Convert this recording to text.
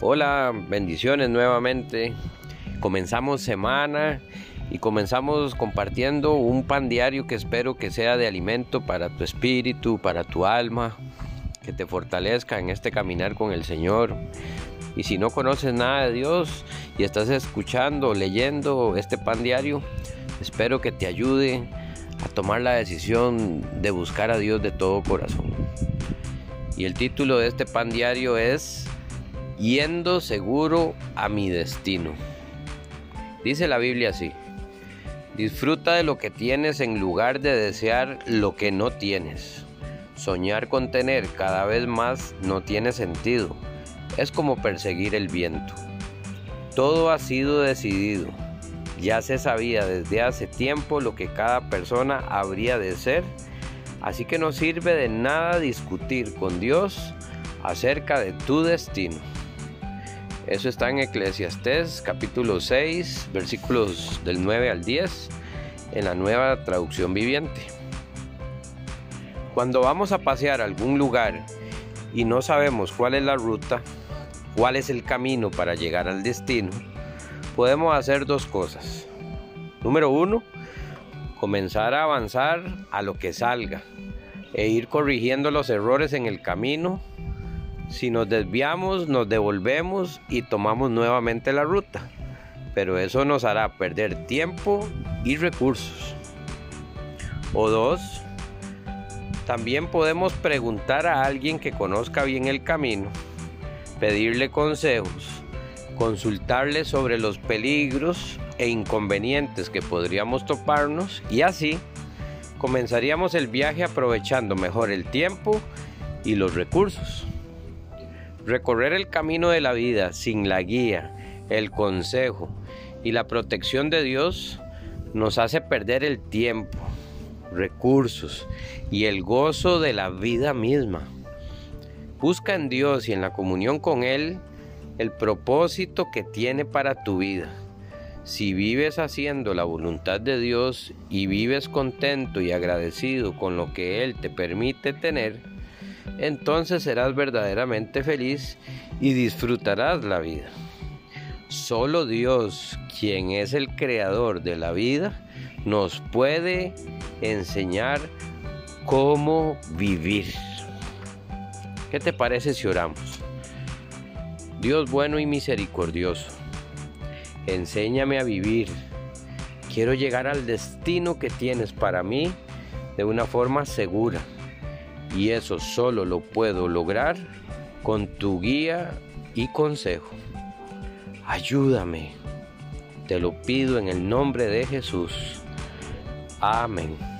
Hola, bendiciones nuevamente. Comenzamos semana y comenzamos compartiendo un pan diario que espero que sea de alimento para tu espíritu, para tu alma, que te fortalezca en este caminar con el Señor. Y si no conoces nada de Dios y estás escuchando, leyendo este pan diario, espero que te ayude a tomar la decisión de buscar a Dios de todo corazón. Y el título de este pan diario es yendo seguro a mi destino. Dice la Biblia así, disfruta de lo que tienes en lugar de desear lo que no tienes. Soñar con tener cada vez más no tiene sentido, es como perseguir el viento. Todo ha sido decidido, ya se sabía desde hace tiempo lo que cada persona habría de ser, así que no sirve de nada discutir con Dios acerca de tu destino. Eso está en Eclesiastés capítulo 6, versículos del 9 al 10, en la nueva traducción viviente. Cuando vamos a pasear a algún lugar y no sabemos cuál es la ruta, cuál es el camino para llegar al destino, podemos hacer dos cosas. Número uno, comenzar a avanzar a lo que salga e ir corrigiendo los errores en el camino si nos desviamos, nos devolvemos y tomamos nuevamente la ruta, pero eso nos hará perder tiempo y recursos. O dos, también podemos preguntar a alguien que conozca bien el camino, pedirle consejos, consultarle sobre los peligros e inconvenientes que podríamos toparnos y así comenzaríamos el viaje aprovechando mejor el tiempo y los recursos. Recorrer el camino de la vida sin la guía, el consejo y la protección de Dios nos hace perder el tiempo, recursos y el gozo de la vida misma. Busca en Dios y en la comunión con Él el propósito que tiene para tu vida. Si vives haciendo la voluntad de Dios y vives contento y agradecido con lo que Él te permite tener, entonces serás verdaderamente feliz y disfrutarás la vida. Solo Dios, quien es el creador de la vida, nos puede enseñar cómo vivir. ¿Qué te parece si oramos? Dios bueno y misericordioso, enséñame a vivir. Quiero llegar al destino que tienes para mí de una forma segura y eso solo lo puedo lograr con tu guía y consejo. Ayúdame. Te lo pido en el nombre de Jesús. Amén.